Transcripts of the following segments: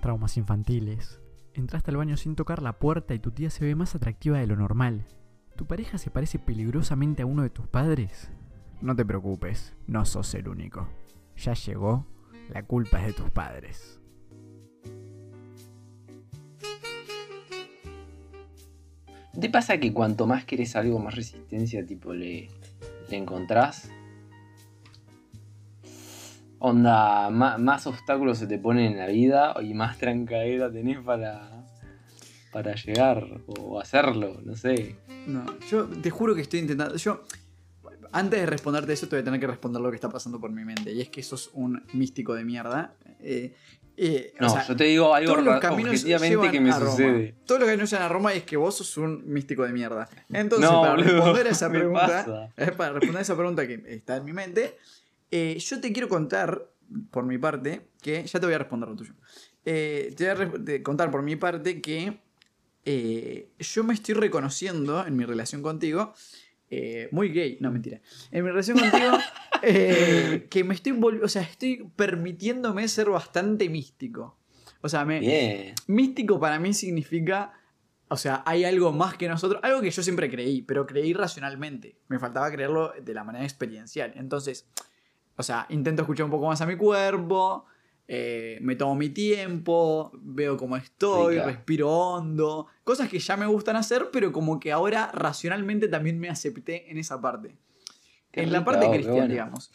Traumas infantiles. Entraste al baño sin tocar la puerta y tu tía se ve más atractiva de lo normal. ¿Tu pareja se parece peligrosamente a uno de tus padres? No te preocupes, no sos el único. Ya llegó, la culpa es de tus padres. ¿Te pasa que cuanto más querés algo, más resistencia tipo le, le encontrás? Onda, ma- más, obstáculos se te ponen en la vida y más trancadera tenés para, para llegar o hacerlo, no sé. No, yo te juro que estoy intentando. Yo, antes de responderte eso, te voy a tener que responder lo que está pasando por mi mente. Y es que sos un místico de mierda. Eh, eh, o No, sea, yo te digo algo todos los caminos objetivamente que me sucede. Todos los caminos llevan a Roma y es que vos sos un místico de mierda. Entonces, No, para boludo, responder a esa pregunta, eh, para responder a esa pregunta que está en mi mente, eh, yo te quiero contar, por mi parte, que ya te voy a responder lo tuyo. Eh, te voy a te- contar por mi parte que eh, yo me estoy reconociendo en mi relación contigo. muy gay, no mentira. En mi relación contigo, que me estoy. O sea, estoy permitiéndome ser bastante místico. O sea, me. Místico para mí significa, o sea, hay algo más que nosotros, algo que yo siempre creí, pero creí racionalmente. Me faltaba creerlo de la manera experiencial. Entonces, o sea, intento escuchar un poco más a mi cuerpo, eh, me tomo mi tiempo, veo cómo estoy, Rica. respiro hondo, cosas que ya me gustan hacer, pero como que ahora racionalmente también me acepté en esa parte. Qué en la parte oh, cristiana, bueno. digamos.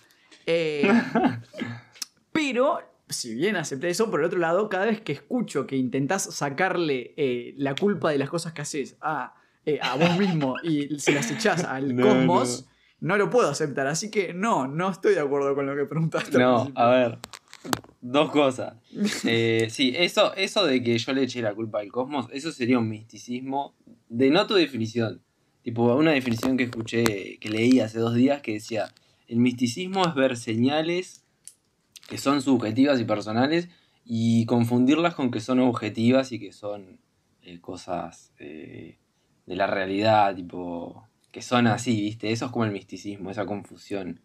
Eh, pero, si bien acepté eso, por el otro lado, cada vez que escucho que intentás sacarle eh, la culpa de las cosas que haces a, eh, a vos mismo y se las echás al No, cosmos, no. Lo puedo aceptar. Así que no, no estoy de acuerdo con lo que preguntaste. No, a ver. Dos cosas. Eh, sí, eso, eso de que yo le eché la culpa al cosmos, eso sería un misticismo de no tu definición. Tipo, una definición que escuché, que leí hace dos días que decía, el misticismo es ver señales que son subjetivas y personales y confundirlas con que son objetivas y que son eh, cosas eh, de la realidad, tipo, que son así, ¿viste? Eso es como el misticismo, esa confusión.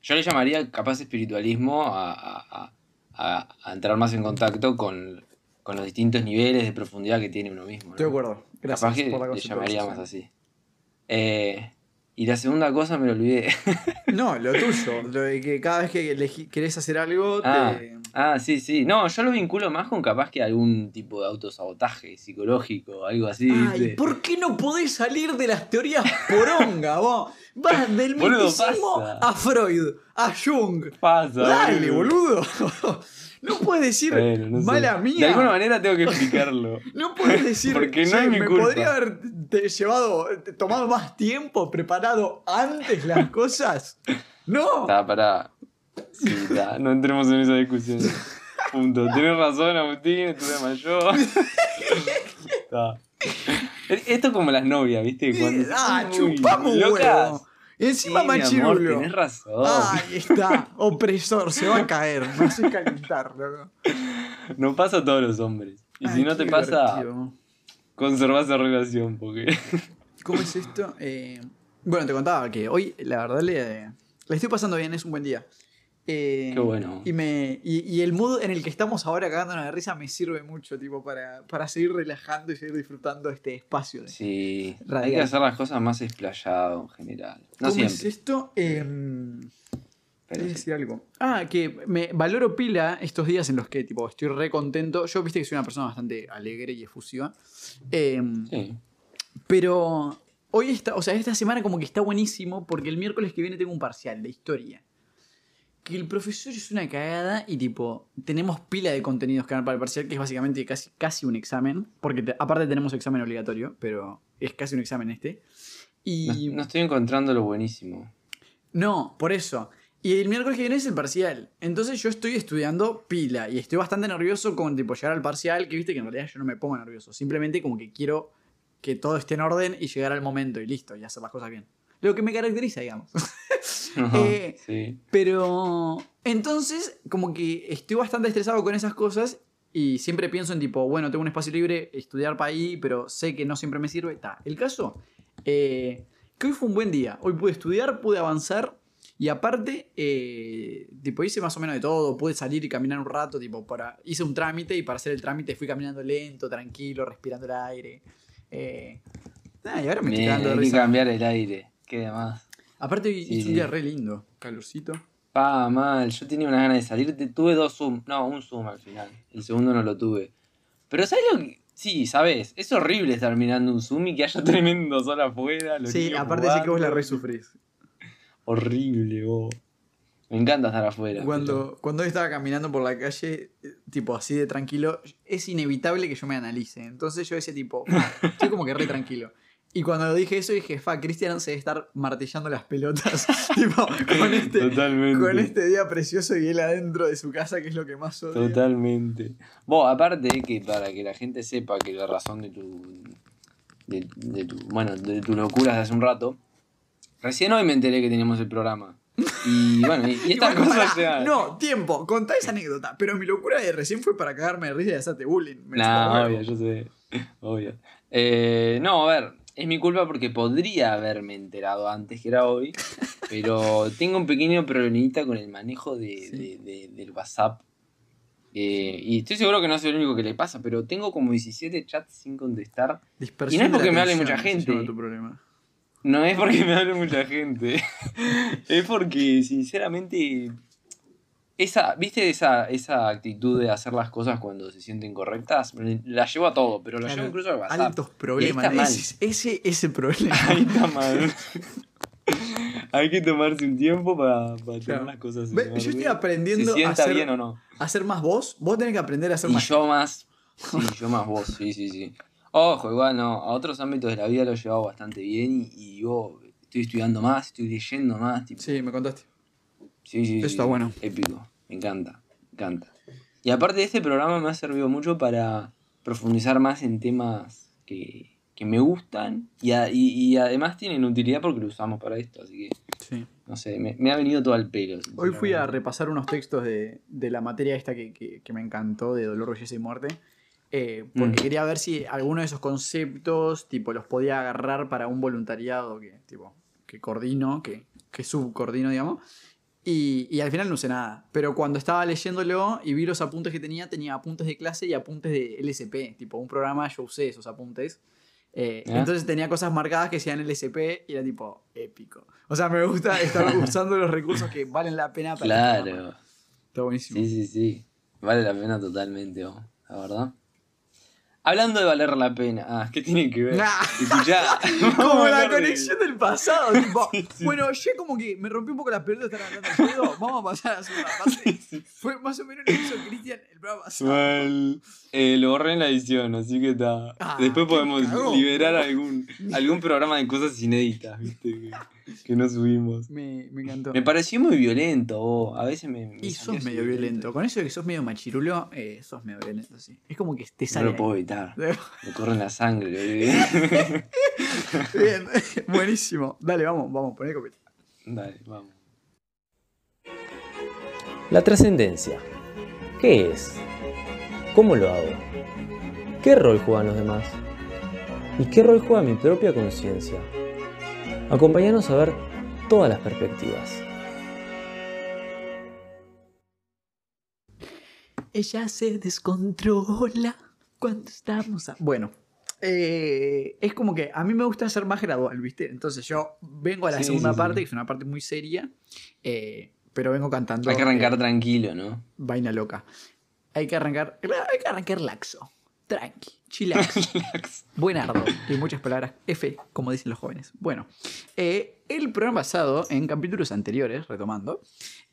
Yo le llamaría capaz espiritualismo a, a- a- entrar más en contacto con, con los distintos niveles de profundidad que tiene uno mismo. ¿no? Estoy de acuerdo. Gracias capaz que por la le llamaría más así. Eh, y la segunda cosa me lo olvidé. No, lo tuyo. Lo de que cada vez que querés hacer algo, Ah, te. Ah, sí, sí. No, yo lo vinculo más con capaz que algún tipo de autosabotaje psicológico, algo así. Ay. ¿por qué no podés salir de las teorías poronga, vos? Vas del misticismo a Freud, a Jung. Pasa, Dale, boludo. No puedes decir Bueno, no sé. mala mía. De alguna manera tengo que explicarlo. No puedes decir Porque no "Che, es mi me culpa". podría haber llevado, tomado más tiempo, preparado antes las cosas. No. Está, pará. Sí, está, no entremos en esa discusión. Punto. Tienes razón, Agustín, estuve. Está. Esto es como las novias, ¿viste? Cuando ah, muy chupamos locas. huevo. Encima Sí, machirulo. tenés razón. Ahí está, opresor, se va a caer. Me hace calentar, loco. No pasa a todos los hombres. Y si no te pasa, divertido. conserva esa relación, porque. ¿Cómo es esto? Eh, bueno, te contaba que hoy, la verdad, le, le estoy pasando bien, es un buen día. Eh, Qué bueno. Y, me, y, y el mood en el que estamos ahora cagándonos de risa me sirve mucho, tipo, para, para seguir relajando y seguir disfrutando este espacio. de- Sí, hay Radial. que hacer las cosas más explayado en general. No ¿Cómo siempre. es esto? Eh, pero Quería sí. decir algo. Ah, que me valoro pila estos días en los que tipo estoy re contento. Yo viste que soy una persona bastante alegre y efusiva. Eh, Sí. Pero hoy está, o sea, esta semana como que está buenísimo porque el miércoles que viene tengo un parcial de historia. Que el profesor es una cagada y tipo, tenemos pila de contenidos que dar para el parcial, que es básicamente casi, casi un examen. Porque te- aparte tenemos examen obligatorio, pero es casi un examen este. Y No, no estoy encontrando lo buenísimo. no, por eso. Y el miércoles que viene es el parcial. Entonces yo estoy estudiando pila y estoy bastante nervioso con tipo llegar al parcial, que viste que en realidad yo no me pongo nervioso. Simplemente como que quiero que todo esté en orden y llegar al momento y listo, y hacer las cosas bien. Lo que me caracteriza, digamos. Eh, sí. Pero entonces como que estoy bastante estresado con esas cosas y siempre pienso en tipo, bueno, tengo un espacio libre, estudiar para ahí, pero sé que no siempre me sirve. Ta. El caso, eh, que hoy fue un buen día. Hoy pude estudiar, pude avanzar Y aparte, eh, tipo, hice más o menos de todo. Pude salir y caminar un rato, tipo, para. Hice un trámite y para hacer el trámite fui caminando lento, tranquilo, respirando el aire. Eh, y ahora me estoy de hay que cambiar el aire. ¿Qué demás? Aparte, Sí, un sí. día re lindo. Calorcito. Pa, mal. Yo tenía unas ganas de salir. Tuve dos Zoom. No, un Zoom al final. El segundo no lo tuve. Pero ¿sabes lo que.? Sí, sabes. Es horrible estar mirando un Zoom y que haya tremendo sol afuera. los Sí, aparte sé que vos la jugando. re sufrís. Horrible, vos. Me encanta estar afuera. Cuando, cuando estaba caminando por la calle, eh, tipo así de tranquilo, es inevitable que yo me analice. Entonces yo decía tipo, "Ah, estoy como que re tranquilo. Y cuando dije eso dije, fa, Cristian se debe estar martillando las pelotas. tipo, con este, Totalmente. con este día precioso y él adentro de su casa, que es lo que más odio. Totalmente. Vos, aparte que para que la gente sepa que la razón de tu. de, de tu. bueno, de tu locura de hace un rato. Recién hoy me enteré que teníamos el programa. Y bueno, y, y estas Igual, cosas pará. No, tiempo, contá esa anécdota. Pero mi locura de recién fue para cagarme de risa y hacerte bullying. Me Nah, obvio, yo sé. Obvio. Eh, no, a ver, es mi culpa porque podría haberme enterado antes que era hoy, pero tengo un pequeño problemita con el manejo de, Sí. de- de- del WhatsApp. Eh, y estoy seguro que no soy el único que le pasa, pero tengo como 17 chats sin contestar. Dispersión Y no es porque me hable mucha gente. llama tu problema. No es porque me hable mucha gente, es porque sinceramente esa, ¿viste esa, esa actitud de hacer las cosas cuando se sienten correctas? La llevo a todo, pero la Claro, llevo incluso al WhatsApp. Altos problemas. Ese, ese, ese problema. Ahí está mal. Hay que tomarse un tiempo para, para tener Claro. las cosas Ve, yo estoy aprendiendo a hacer, bien o no. a hacer más vos. Vos tenés que aprender a hacer Y más. yo más. Sí, yo más vos, sí, sí, sí. Ojo, igual no, a otros ámbitos de la vida lo he llevado bastante bien y, y yo estoy estudiando más, estoy leyendo más. Tipo, Sí, me contaste. Sí, sí, Eso sí, está bueno. Épico. Me encanta. Me encanta. Y aparte este programa me ha servido mucho para profundizar más en temas que, que me gustan y, a- y- y además tienen utilidad porque lo usamos para esto. Así que, Sí. no sé, me, me ha venido todo al pelo. Hoy fui a repasar unos textos de, de la materia esta que, que- que me encantó, de dolor, belleza y muerte. eh, porque Mm. quería ver si alguno de esos conceptos, tipo, los podía agarrar para un voluntariado que, tipo, que coordino, que, que subcoordino, digamos. Y, y al final no usé nada. Pero cuando estaba leyéndolo y vi los apuntes que tenía, tenía apuntes de clase y apuntes de LSP. Tipo, un programa yo usé esos apuntes. Eh, Ah. Entonces tenía cosas marcadas que decían LSP y era tipo épico. O sea, me gusta estar usando los recursos que valen la pena para. Claro. Está buenísimo. Sí, sí, sí. Vale la pena totalmente, oh, la verdad. Hablando de valer la pena. Ah, ¿qué tiene que ver? Ah. Escuchá. Como la de- conexión del pasado. tipo, Sí, sí. Bueno, yo como que me rompí un poco las pelotas de estar hablando de. Vamos a pasar a la segunda parte. Fue más o menos lo que hizo Cristian el programa pasado. Eh, lo borré en la edición, así que está. Ah, Después podemos liberar algún, algún programa de cosas inéditas, ¿viste? Que, no subimos. Me, me encantó. Me pareció muy violento, vos. A veces me. me Y sos medio violento. Con eso de que sos medio machirulo, eh, sos medio violento, sí. Es como que te No sale. lo puedo evitar. Me corre en la sangre, bebé. Bien, buenísimo. Dale, vamos, vamos, poné copete. Dale, vamos. La trascendencia. ¿Qué es? ¿Cómo lo hago? ¿Qué rol juegan los demás? ¿Y qué rol juega mi propia conciencia? Acompáñanos a ver todas las perspectivas. Ella se descontrola cuando estamos. a- Bueno, eh, es como que a mí me gusta ser más gradual, ¿viste? Entonces yo vengo a la Sí, segunda sí, sí. parte, que es una parte muy seria, eh, pero vengo cantando. Hay que arrancar eh, tranquilo, ¿no? vaina loca. Hay que arrancar. Hay que arrancar laxo. Tranqui. Chillax. Buenardo. Y muchas palabras F, como dicen los jóvenes. Bueno, eh, el programa pasado, en capítulos anteriores, retomando,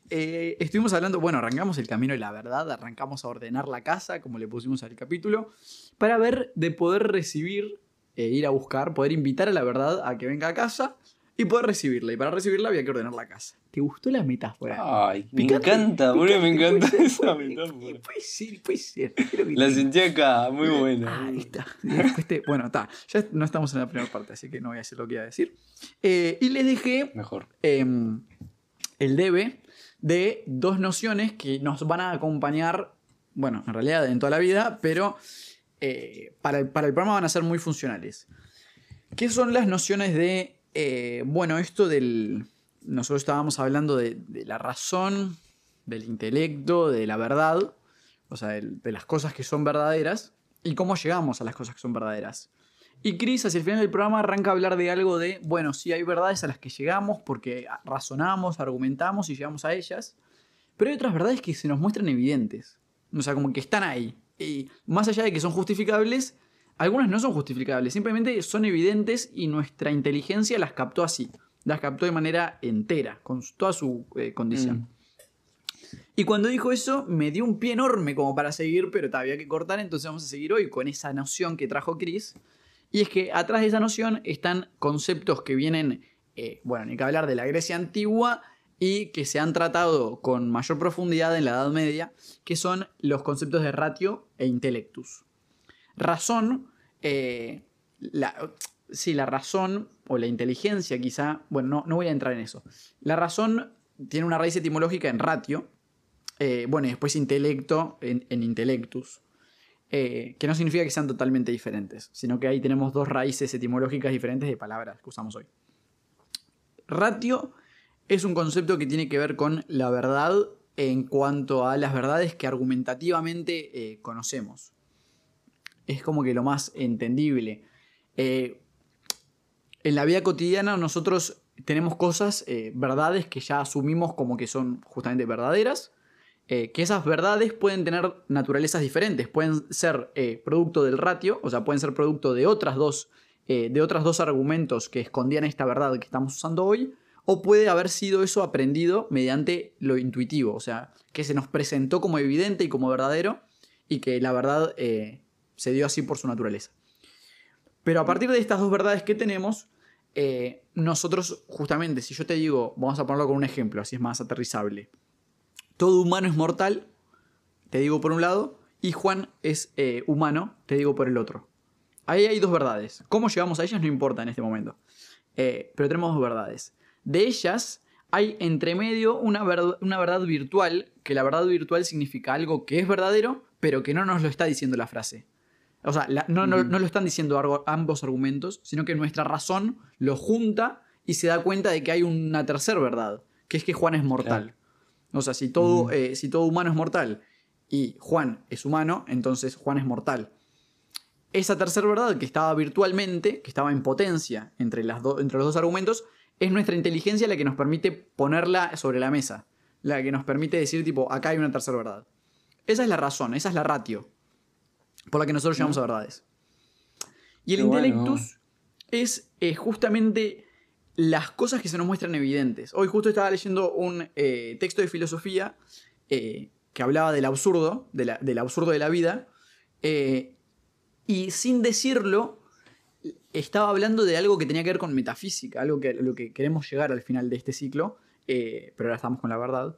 eh, estuvimos hablando, bueno, arrancamos el camino de la verdad, arrancamos a ordenar la casa, como le pusimos al capítulo, para ver de poder recibir, eh, ir a buscar, poder invitar a la verdad a que venga a casa y poder recibirla. Y para recibirla había que ordenar la casa. ¿Te gustó la metáfora? Ay, me Picante, encanta, boludo, me encanta puede esa ser, metáfora. Puede ser, puede ser. La sentí acá, muy buena. Ah, ahí está. Y después te- bueno, está. Ya no estamos en la primera parte, así que no voy a decir lo que iba a decir. Eh, y les dejé Mejor. em, el debe de dos nociones que nos van a acompañar, bueno, en realidad en toda la vida, pero eh, para, el, para el programa van a ser muy funcionales. ¿Qué son las nociones de, eh, bueno, esto del, nosotros estábamos hablando de, de la razón, del intelecto, de la verdad, o sea, del- de las cosas que son verdaderas y cómo llegamos a las cosas que son verdaderas. Y Chris, hacia el final del programa, arranca a hablar de algo de, bueno, sí hay verdades a las que llegamos porque razonamos, argumentamos y llegamos a ellas, pero hay otras verdades que se nos muestran evidentes. O sea, como que están ahí. Y más allá de que son justificables, algunas no son justificables, simplemente son evidentes y nuestra inteligencia las captó así. Las captó de manera entera, con toda su eh, condición. Mm. Y cuando dijo eso, me dio un pie enorme como para seguir, pero todavía había que cortar, entonces vamos a seguir hoy con esa noción que trajo Chris. Y es que atrás de esa noción están conceptos que vienen, eh, bueno, ni que hablar de la Grecia antigua y que se han tratado con mayor profundidad en la Edad Media, que son los conceptos de ratio e intellectus. Razón, eh, la, sí, la razón o la inteligencia quizá, bueno, no, voy a entrar en eso. La razón tiene una raíz etimológica en ratio, eh, bueno, y después intelecto en, en intellectus, eh, que no significa que sean totalmente diferentes, sino que ahí tenemos dos raíces etimológicas diferentes de palabras que usamos hoy. Ratio es un concepto que tiene que ver con la verdad en cuanto a las verdades que argumentativamente eh, conocemos. Es como que lo más entendible. Eh, en la vida cotidiana nosotros tenemos cosas, eh, verdades que ya asumimos como que son justamente verdaderas, eh, que esas verdades pueden tener naturalezas diferentes, pueden ser producto del ratio, o sea, pueden ser producto de otras dos, de dos argumentos que escondían esta verdad que estamos usando hoy, o puede haber sido eso aprendido mediante lo intuitivo, o sea, que se nos presentó como evidente y como verdadero, y que la verdad se dio así por su naturaleza. Pero a partir de estas dos verdades que tenemos, eh, nosotros justamente, si yo te digo, vamos a ponerlo con un ejemplo, así es más aterrizable, todo humano es mortal, te digo por un lado, y Juan es eh, humano, te digo por el otro. Ahí hay dos verdades. ¿Cómo llegamos a ellas? No importa en este momento. Eh, pero tenemos dos verdades. De ellas hay entre medio una, verd- una verdad virtual, que la verdad virtual significa algo que es verdadero, pero que no nos lo está diciendo la frase. O sea, la- no, no- no lo están diciendo argo- ambos argumentos, sino que nuestra razón lo junta y se da cuenta de que hay una tercera verdad, que es que Juan es mortal. O sea, si todo, eh, si todo humano es mortal y Juan es humano, entonces Juan es mortal. Esa tercera verdad que estaba virtualmente, que estaba en potencia entre, las do- entre los dos argumentos, es nuestra inteligencia la que nos permite ponerla sobre la mesa. La que nos permite decir, tipo, acá hay una tercera verdad. Esa es la razón, esa es la ratio. Por la que nosotros llamamos a verdades. Y el Qué bueno. es eh, justamente las cosas que se nos muestran evidentes. Hoy justo estaba leyendo un eh, texto de filosofía eh, que hablaba del absurdo, de la- del absurdo de la vida, y sin decirlo, estaba hablando de algo que tenía que ver con metafísica, algo que lo que queremos llegar al final de este ciclo, pero ahora estamos con la verdad.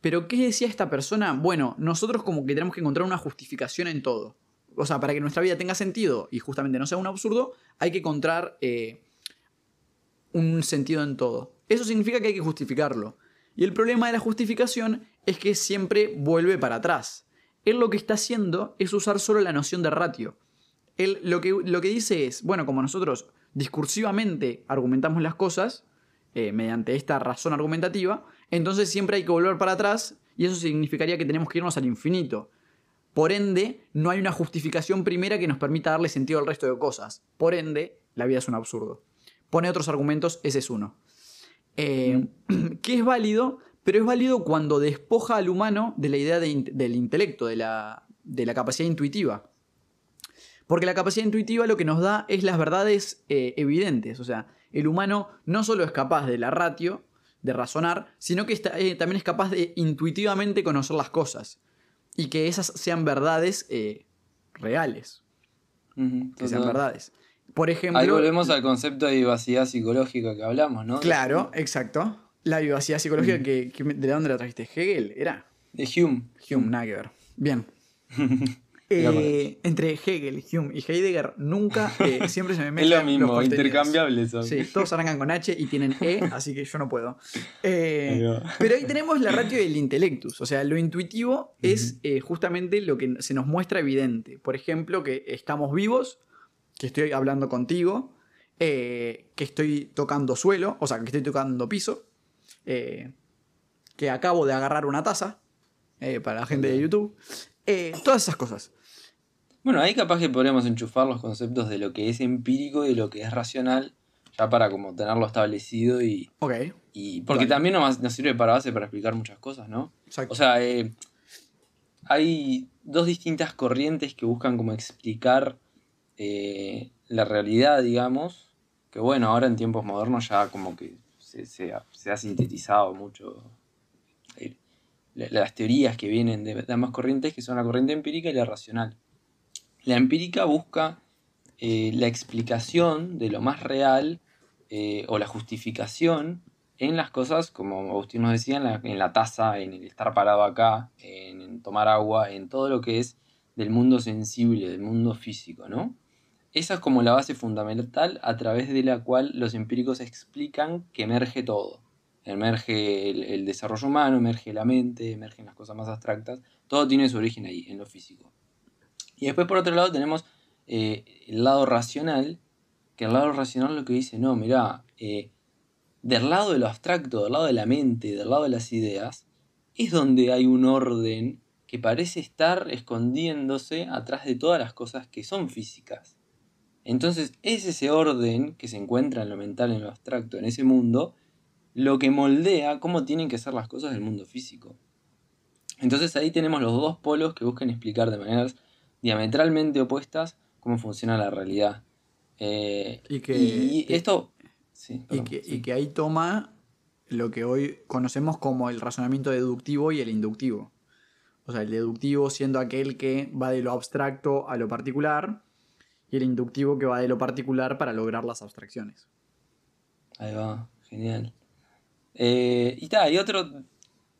Pero ¿qué decía esta persona? Bueno, nosotros como que tenemos que encontrar una justificación en todo. O sea, para que nuestra vida tenga sentido y justamente no sea un absurdo, hay que encontrar eh, un sentido en todo. Eso significa que hay que justificarlo. Y el problema de la justificación es que siempre vuelve para atrás. Él lo que está haciendo es usar solo la noción de ratio. Él lo que, lo que dice es, bueno, como nosotros discursivamente argumentamos las cosas, eh, mediante esta razón argumentativa, entonces siempre hay que volver para atrás y eso significaría que tenemos que irnos al infinito. Por ende, no hay una justificación primera que nos permita darle sentido al resto de cosas. Por ende, la vida es un absurdo. Pone otros argumentos, ese es uno. Eh, que es válido, pero es válido cuando despoja al humano de la idea del intelecto, de la, de la capacidad intuitiva. Porque la capacidad intuitiva lo que nos da es las verdades eh, evidentes. O sea, el humano no solo es capaz de la ratio, de razonar, sino que está- eh, también es capaz de intuitivamente conocer las cosas. Y que esas sean verdades eh, reales. Que sean verdades. Por ejemplo. Ahí volvemos al concepto de vivacidad psicológica que hablamos, ¿no? Claro, exacto. La vivacidad psicológica, que, que- ¿de dónde la trajiste? ¿Hegel? ¿Era? De Hume. Hume, nada que ver. Bien. Eh, entre Hegel, Hume y Heidegger nunca, eh, siempre se me Es mezclan lo mismo, los intercambiables son. Sí, todos arrancan con H y tienen E, así que yo no puedo. Eh, pero ahí tenemos la ratio del intellectus, o sea, lo intuitivo es justamente lo que se nos muestra evidente. Por ejemplo, que estamos vivos, que estoy hablando contigo, que estoy tocando suelo, o sea, que estoy tocando piso, que acabo de agarrar una taza, para la gente de YouTube. Eh, todas esas cosas. Bueno, ahí capaz que podríamos enchufar los conceptos de lo que es empírico y de lo que es racional, ya para como tenerlo establecido y... Ok, y porque también nos, nos sirve para base para explicar muchas cosas, ¿no? exacto. O sea, eh, hay dos distintas corrientes que buscan como explicar eh, la realidad, digamos, que bueno, ahora en tiempos modernos ya como que se, se ha, se ha sintetizado mucho eh, la- las teorías que vienen de, de ambas corrientes, que son la corriente empírica y la racional. La empírica busca eh, la explicación de lo más real eh, o la justificación en las cosas, como Agustín nos decía, en la, taza, en el estar parado acá, en, en tomar agua, en todo lo que es del mundo sensible, del mundo físico, ¿no? Esa es como la base fundamental a través de la cual los empíricos explican que emerge todo. Emerge el, el desarrollo humano, emerge la mente, emergen las cosas más abstractas. Todo tiene su origen ahí, en lo físico. Y después por otro lado tenemos eh, el lado racional, que el lado racional lo que dice, no, mirá, eh, del lado de lo abstracto, del lado de la mente, del lado de las ideas, es donde hay un orden que parece estar escondiéndose atrás de todas las cosas que son físicas. Entonces es ese orden que se encuentra en lo mental, en lo abstracto, en ese mundo, lo que moldea cómo tienen que ser las cosas del mundo físico. Entonces ahí tenemos los dos polos que buscan explicar de maneras diametralmente opuestas cómo funciona la realidad. Eh, Y que- y esto... sí, y, que, sí. y que ahí toma lo que hoy conocemos como el razonamiento deductivo y el inductivo. O sea, el deductivo siendo aquel que va de lo abstracto a lo particular y el inductivo que va de lo particular para lograr las abstracciones. Ahí va, genial. Eh, y está, y otro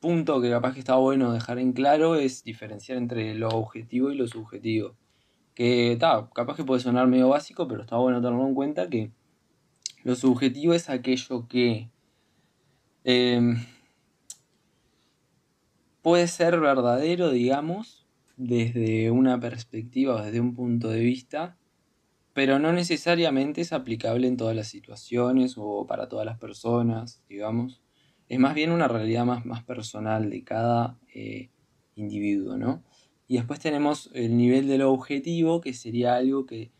punto que capaz que está bueno dejar en claro es diferenciar entre lo objetivo y lo subjetivo. Que está, capaz que puede sonar medio básico, pero está bueno tenerlo en cuenta que lo subjetivo es aquello que em, puede ser verdadero, digamos, desde una perspectiva o desde un punto de vista, pero no necesariamente es aplicable en todas las situaciones o para todas las personas, digamos. Es más bien una realidad más, más personal de cada eh, individuo, ¿no? Y después tenemos el nivel de lo objetivo, que sería algo que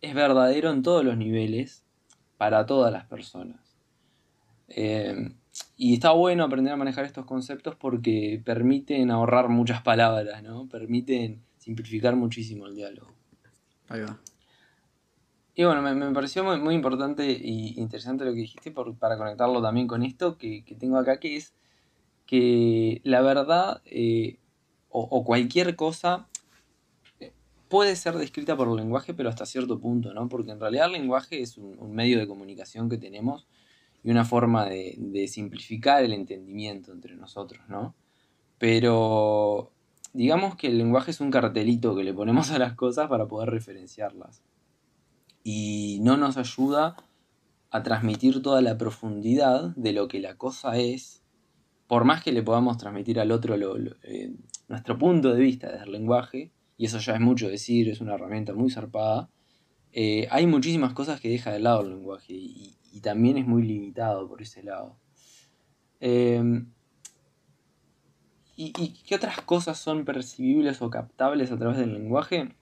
es verdadero en todos los niveles, para todas las personas. Eh, y está bueno aprender a manejar estos conceptos porque permiten ahorrar muchas palabras, ¿no? Permiten simplificar muchísimo el diálogo. Ahí va. Y bueno, me, me pareció muy, muy importante y interesante lo que dijiste por- para conectarlo también con esto que, que tengo acá, que es que la verdad eh, o, cualquier cosa puede ser descrita por el lenguaje, pero hasta cierto punto, ¿no? Porque en realidad el lenguaje es un, un medio de comunicación que tenemos y una forma de, de simplificar el entendimiento entre nosotros, ¿no? Pero digamos que el lenguaje es un cartelito que le ponemos a las cosas para poder referenciarlas y no nos ayuda a transmitir toda la profundidad de lo que la cosa es, por más que le podamos transmitir al otro eh, nuestro punto de vista desde el lenguaje, y eso ya es mucho decir, es una herramienta muy zarpada, eh, hay muchísimas cosas que deja de lado el lenguaje y, también es muy limitado por ese lado. Eh, ¿y, ¿Y qué otras cosas son percibibles o captables a través del lenguaje?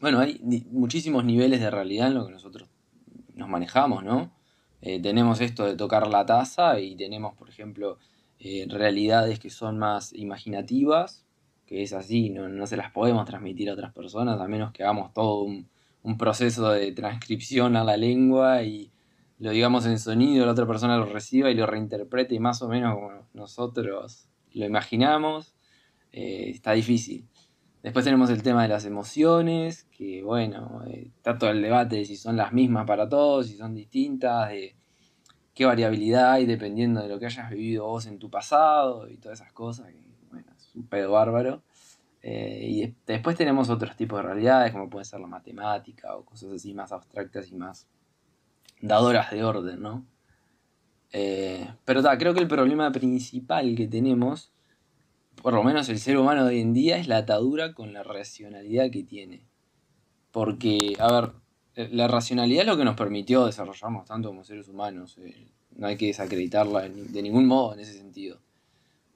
Bueno, hay muchísimos niveles de realidad en lo que nosotros nos manejamos, ¿no? Eh, tenemos esto de tocar la taza y tenemos, por ejemplo, eh, realidades que son más imaginativas, que es así, no, no se las podemos transmitir a otras personas, a menos que hagamos todo un, un proceso de transcripción a la lengua y lo digamos en sonido, la otra persona lo reciba y lo reinterprete más o menos como nosotros lo imaginamos. Eh, está difícil. Después tenemos el tema de las emociones, que bueno, eh, está todo el debate de si son las mismas para todos, si son distintas, de qué variabilidad hay dependiendo de lo que hayas vivido vos en tu pasado y todas esas cosas, que bueno, es un pedo bárbaro. Eh, y de- después tenemos otros tipos de realidades, como puede ser la matemática o cosas así más abstractas y más dadoras de orden, ¿no? Eh, pero ta, creo que el problema principal que tenemos por lo menos el ser humano de hoy en día, es la atadura con la racionalidad que tiene. Porque, a ver, eh, la racionalidad es lo que nos permitió desarrollarnos tanto como seres humanos. Eh, no hay que desacreditarla de, ningún modo en ese sentido.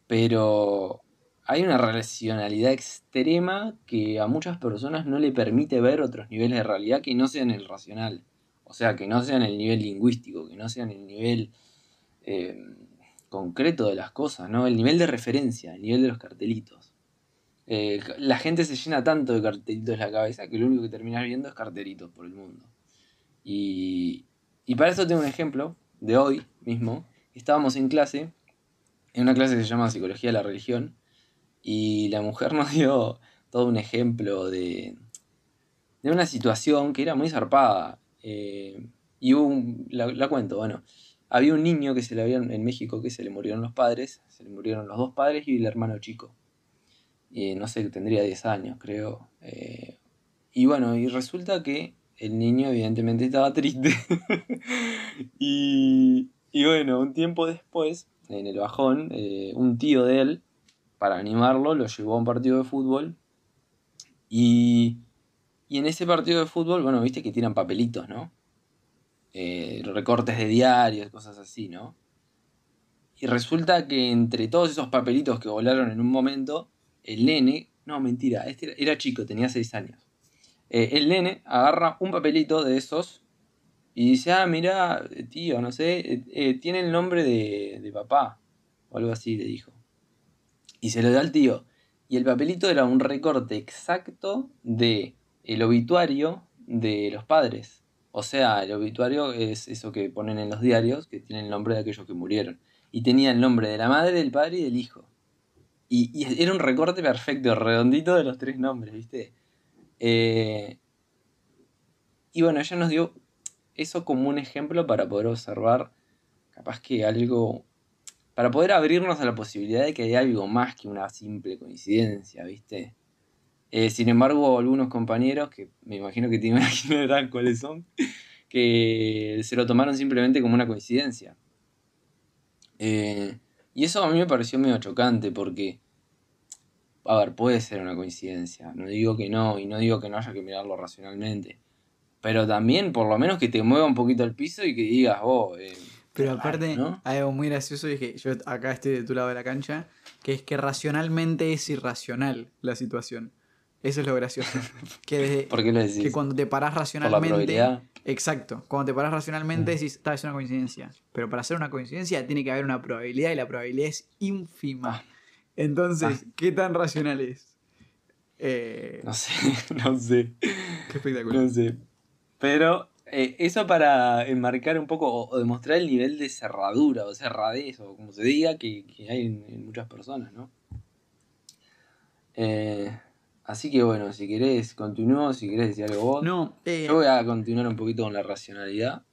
Pero hay una racionalidad extrema que a muchas personas no le permite ver otros niveles de realidad que no sean el racional. O sea, que no sean el nivel lingüístico, que no sean el nivel eh, concreto de las cosas, ¿no? El nivel de referencia, el nivel de los cartelitos. Eh, la gente se llena tanto de cartelitos en la cabeza que lo único que terminas viendo es cartelitos por el mundo. Y, para eso tengo un ejemplo de hoy mismo. Estábamos en clase, en una clase que se llama Psicología de la Religión, y la mujer nos dio todo un ejemplo de, de una situación que era muy zarpada. Eh, y hubo un, la, la cuento, bueno, había un niño que se le habían en México que se le murieron los padres, se le murieron los dos padres y el hermano chico. Y no sé, tendría 10 años, creo. Eh, y bueno, y resulta que el niño evidentemente estaba triste. y, bueno, un tiempo después, en el bajón, eh, un tío de él, para animarlo, lo llevó a un partido de fútbol. Y, y en ese partido de fútbol, bueno, viste que tiran papelitos, ¿no? Eh, recortes de diarios, cosas así, ¿no? Y resulta que entre todos esos papelitos que volaron en un momento, el nene, no, mentira, este era, chico, tenía 6 años. Eh, el nene agarra un papelito de esos y dice, ah, mira, tío, no sé, eh, tiene el nombre de, de papá, o algo así le dijo. Y se lo da al tío. Y el papelito era un recorte exacto de el obituario de los padres. O sea, el obituario es eso que ponen en los diarios, que tiene el nombre de aquellos que murieron. Y tenía el nombre de la madre, del padre y del hijo. Y, era un recorte perfecto, redondito de los tres nombres, ¿viste? Eh, y bueno, ella nos dio eso como un ejemplo para poder observar, capaz que algo, para poder abrirnos a la posibilidad de que hay algo más que una simple coincidencia, ¿viste? Eh, sin embargo, algunos compañeros, que me imagino que te imaginarán cuáles son, que se lo tomaron simplemente como una coincidencia. Eh, y eso a mí me pareció medio chocante porque, a ver, puede ser una coincidencia, no digo que no, y no digo que no haya que mirarlo racionalmente, pero también por lo menos que te mueva un poquito el piso y que digas, oh, eh, Pero aparte, ¿no? hay algo muy gracioso y es que yo acá estoy de tu lado de la cancha, que es que racionalmente es irracional la situación. Eso es lo gracioso. que, desde- ¿Por qué lo decís? que cuando te parás Por la racionalmente. Exacto. Cuando te parás racionalmente Mm. decís, esta es una coincidencia. Pero para hacer una coincidencia tiene que haber una probabilidad y la probabilidad es ínfima. Ah. Entonces, ¿qué tan racional es? Eh, No sé, no sé. Qué espectacular. No sé. Pero eh, eso para enmarcar un poco o, o demostrar el nivel de cerradura o cerradez o como se diga que, que hay en, en muchas personas, ¿no? Eh, así que bueno, si querés continúo, si querés decir algo vos. No, eh, Yo voy a continuar un poquito con la racionalidad.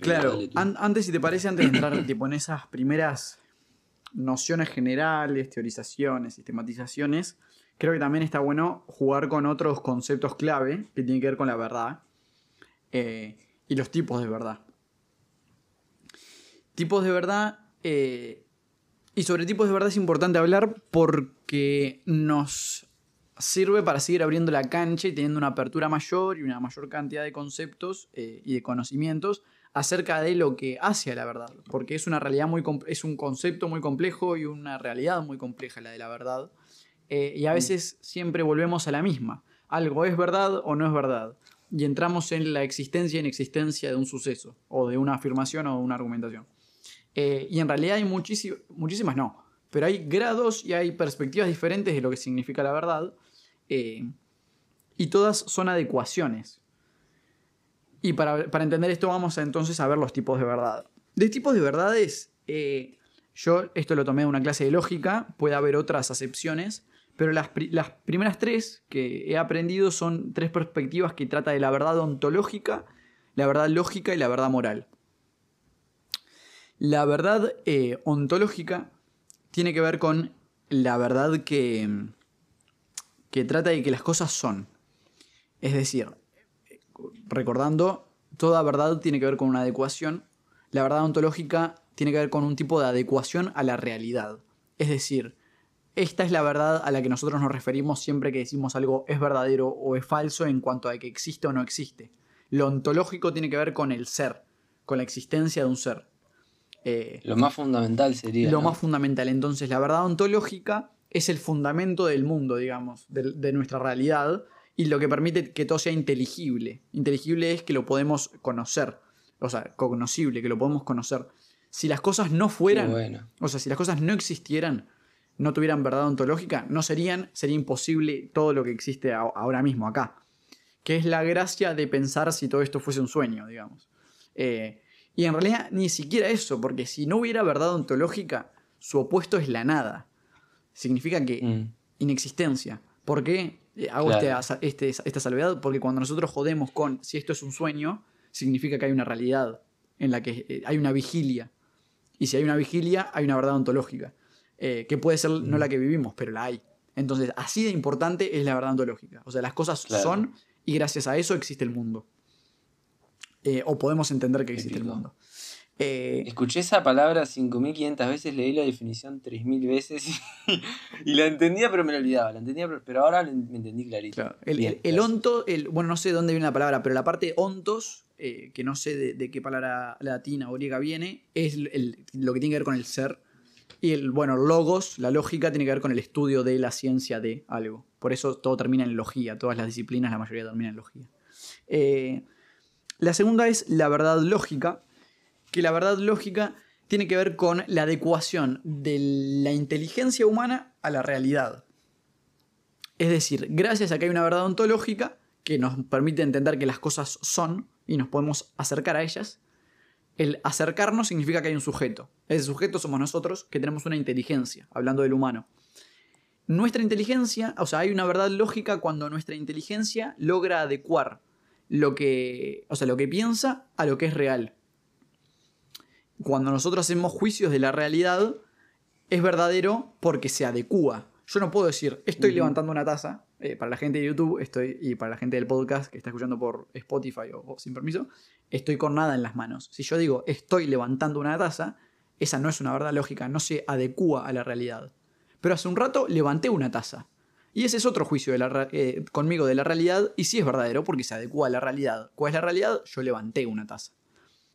Claro, tú. an- antes, si te parece, antes de entrar tipo, en esas primeras nociones generales, teorizaciones, sistematizaciones, creo que también está bueno jugar con otros conceptos clave que tienen que ver con la verdad eh, y los tipos de verdad. Tipos de verdad, eh, y sobre tipos de verdad es importante hablar porque nos sirve para seguir abriendo la cancha y teniendo una apertura mayor y una mayor cantidad de conceptos eh, y de conocimientos acerca de lo que hace a la verdad, porque es una realidad muy es un concepto muy complejo y una realidad muy compleja la de la verdad. Eh, y a veces siempre volvemos a la misma. Algo es verdad o no es verdad. Y entramos en la existencia e inexistencia de un suceso, o de una afirmación o de una argumentación. Eh, y en realidad hay muchísimas no, pero hay grados y hay perspectivas diferentes de lo que significa la verdad. eh, y todas son adecuaciones. Y para, para entender esto vamos entonces a ver los tipos de verdad. De tipos de verdades, eh, yo esto lo tomé de una clase de lógica, puede haber otras acepciones, pero las, las primeras tres que he aprendido son tres perspectivas que trata de la verdad ontológica, la verdad lógica y la verdad moral. La verdad eh, ontológica tiene que ver con la verdad que, que trata de que las cosas son. Es decir, recordando, toda verdad tiene que ver con una adecuación. La verdad ontológica tiene que ver con un tipo de adecuación a la realidad. Es decir, esta es la verdad a la que nosotros nos referimos siempre que decimos algo es verdadero o es falso en cuanto a que existe o no existe. Lo ontológico tiene que ver con el ser, con la existencia de un ser. Eh, Lo más fundamental sería. lo ¿no? más fundamental. Entonces, la verdad ontológica es el fundamento del mundo, digamos, de, de nuestra realidad y lo que permite que todo sea inteligible. Inteligible es que lo podemos conocer, o sea, cognoscible, que lo podemos conocer. Si las cosas no fueran, bueno. o sea, si las cosas no existieran, no tuvieran verdad ontológica, no serían, sería imposible todo lo que existe a- ahora mismo acá. Que es la gracia de pensar si todo esto fuese un sueño, digamos. Eh, y en realidad ni siquiera eso, porque si no hubiera verdad ontológica, su opuesto es la nada. Significa que Mm. inexistencia. ¿Por qué eh, hago Claro. este este- esta salvedad? Porque cuando nosotros jodemos con si esto es un sueño, significa que hay una realidad en la que eh, hay una vigilia. Y si hay una vigilia, hay una verdad ontológica. eh, que puede ser no Mm. la que vivimos, pero la hay. Entonces, así de importante es la verdad ontológica. O sea, las cosas Claro. son y gracias a eso existe el mundo. Eh, o podemos entender que existe el mundo. Eh, Escuché esa palabra 5500 veces, leí la definición 3000 veces y, y la entendía, pero me la olvidaba. La entendía, pero, ahora me entendí clarito. Claro, El, Bien, el- el onto, el, bueno, no sé de dónde viene la palabra, pero la parte ontos, eh, que no sé de, de qué palabra latina o griega viene, es lo que tiene que ver con el ser. Y el, bueno, logos, la lógica, tiene que ver con el estudio de la ciencia de algo. Por eso todo termina en logía, todas las disciplinas, la mayoría terminan en logía. Eh, la segunda es la verdad lógica, que la verdad lógica tiene que ver con la adecuación de la inteligencia humana a la realidad. Es decir, gracias a que hay una verdad ontológica que nos permite entender que las cosas son y nos podemos acercar a ellas, el acercarnos significa que hay un sujeto. Ese sujeto somos nosotros que tenemos una inteligencia, hablando del humano. Nuestra inteligencia, o sea, hay una verdad lógica cuando nuestra inteligencia logra adecuar lo que, o sea, lo que piensa a lo que es real. Cuando nosotros hacemos juicios de la realidad, es verdadero porque se adecúa. Yo no puedo decir, estoy levantando una taza, eh, para la gente de YouTube estoy, y para la gente del podcast que está escuchando por Spotify o, o sin permiso, estoy con nada en las manos. Si yo digo, estoy levantando una taza, esa no es una verdad lógica, no se adecúa a la realidad. Pero hace un rato levanté una taza. Y ese es otro juicio de la eh, conmigo de la realidad, y sí es verdadero porque se adecúa a la realidad. ¿Cuál es la realidad? Yo levanté una taza.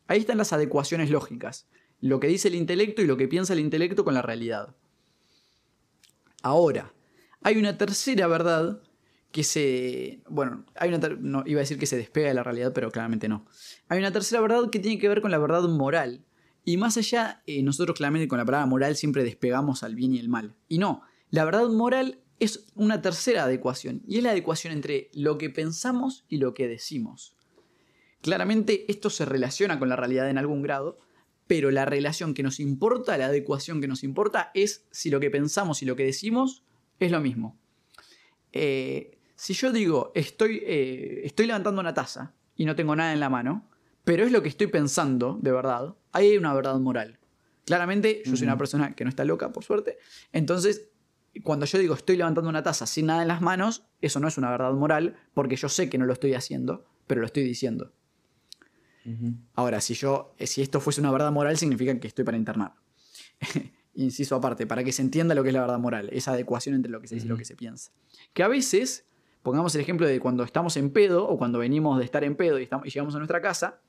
Ahí están las adecuaciones lógicas. Lo que dice el intelecto y lo que piensa el intelecto con la realidad. Ahora, hay una tercera verdad que se. Bueno, hay una iba a decir que se despega de la realidad, pero claramente no. Hay una tercera verdad que tiene que ver con la verdad moral. Y más allá, eh, nosotros claramente con la palabra moral siempre despegamos al bien y el mal. Y no, la verdad moral es una tercera adecuación. Y es la adecuación entre lo que pensamos y lo que decimos. Claramente esto se relaciona con la realidad en algún grado, pero la relación que nos importa, la adecuación que nos importa, es si lo que pensamos y lo que decimos es lo mismo. Eh, si yo digo, estoy, eh, estoy levantando una taza y no tengo nada en la mano, pero es lo que estoy pensando de verdad, ahí hay una verdad moral. Claramente, yo soy una persona que no está loca, por suerte. Entonces, cuando yo digo estoy levantando una taza sin nada en las manos, eso no es una verdad moral, porque yo sé que no lo estoy haciendo, pero lo estoy diciendo. Ahora, si yo, eh, si esto fuese una verdad moral, significa que estoy para internar. Inciso aparte, para que se entienda lo que es la verdad moral, esa adecuación entre lo que se dice y lo que se piensa. Que a veces, pongamos el ejemplo de cuando estamos en pedo o cuando venimos de estar en pedo y, estamos, y llegamos a nuestra casa,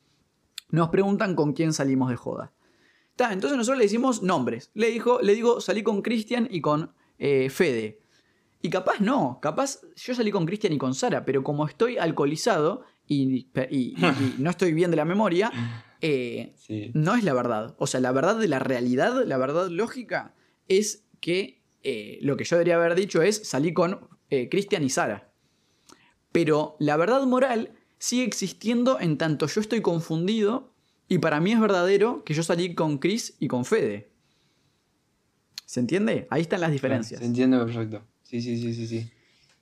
nos preguntan con quién salimos de joda. Ta, entonces nosotros le decimos nombres. Le, dijo, le digo, salí con Cristian y con eh, Fede. Y capaz no, capaz yo salí con Cristian y con Sara, pero como estoy alcoholizado y, y- y- y no estoy bien de la memoria, eh, Sí. no es la verdad. O sea, la verdad de la realidad, la verdad lógica, es que eh, lo que yo debería haber dicho es salí con eh, Cristian y Sara. Pero la verdad moral sigue existiendo en tanto yo estoy confundido y para mí es verdadero que yo salí con Chris y con Fede. ¿Se entiende? Ahí están las diferencias. Se entiende perfecto. Sí, sí, sí, sí, sí.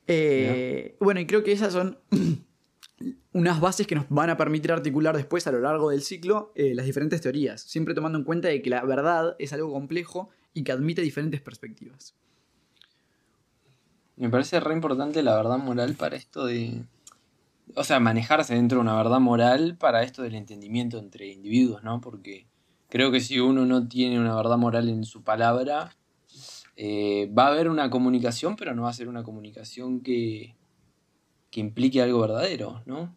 Eh, bueno, y creo que esas son unas bases que nos van a permitir articular después a lo largo del ciclo eh, las diferentes teorías, siempre tomando en cuenta de que la verdad es algo complejo y que admite diferentes perspectivas. Me parece re importante la verdad moral para esto de. O sea, manejarse dentro de una verdad moral para esto del entendimiento entre individuos, ¿no? Porque creo que si uno no tiene una verdad moral en su palabra, eh, va a haber una comunicación, pero no va a ser una comunicación que, que implique algo verdadero, ¿no?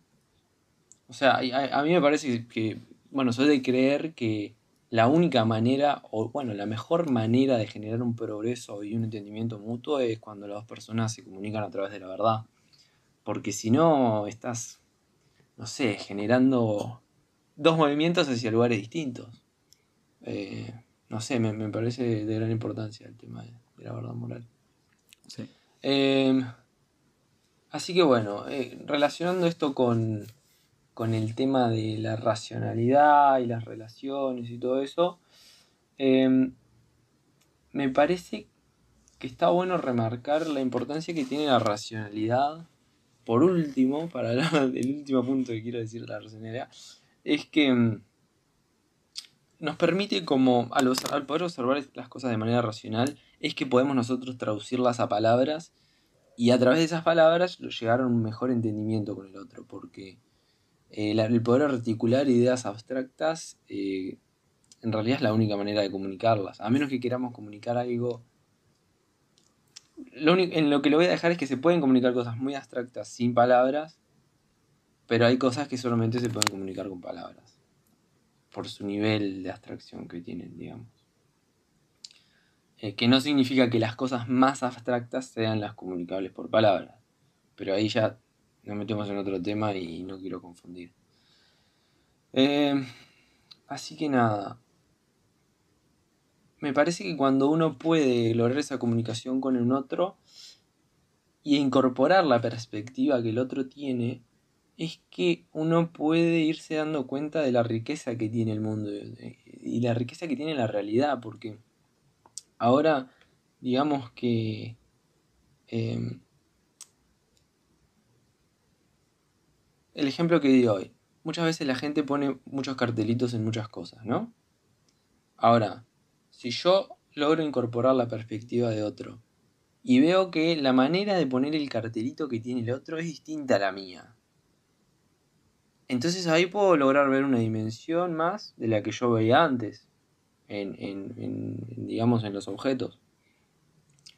O sea, a, a- mí me parece que, bueno, soy de creer que la única manera, o bueno, la mejor manera de generar un progreso y un entendimiento mutuo es cuando las dos personas se comunican a través de la verdad. Porque si no, estás, no sé, generando dos movimientos hacia lugares distintos. Eh, no sé, me, parece de gran importancia el tema de, la verdad moral. Sí. Em, así que bueno, eh, relacionando esto con, con el tema de la racionalidad y las relaciones y todo eso, em, me parece que está bueno remarcar la importancia que tiene la racionalidad. Por último, para el último punto que quiero decir de la racionalidad, es que em, nos permite como al, poder observar las cosas de manera racional, es que podemos nosotros traducirlas a palabras y a través de esas palabras llegar a un mejor entendimiento con el otro, porque eh, el poder articular ideas abstractas eh, en realidad es la única manera de comunicarlas. A menos que queramos comunicar algo... Lo único, en lo que lo voy a dejar es que se pueden comunicar cosas muy abstractas sin palabras, pero hay cosas que solamente se pueden comunicar con palabras. Por su nivel de abstracción que tienen, digamos. Eh, que no significa que las cosas más abstractas sean las comunicables por palabras. Pero ahí ya nos metemos en otro tema y no quiero confundir. Eh, así que nada. Me parece que cuando uno puede lograr esa comunicación con un otro y incorporar la perspectiva que el otro tiene, es que uno puede irse dando cuenta de la riqueza que tiene el mundo y la riqueza que tiene la realidad, porque ahora digamos que eh, el ejemplo que di hoy. Muchas veces la gente pone muchos cartelitos en muchas cosas, ¿no? Ahora, si yo logro incorporar la perspectiva de otro y veo que la manera de poner el cartelito que tiene el otro es distinta a la mía, entonces ahí puedo lograr ver una dimensión más de la que yo veía antes, en, en, digamos, en los objetos,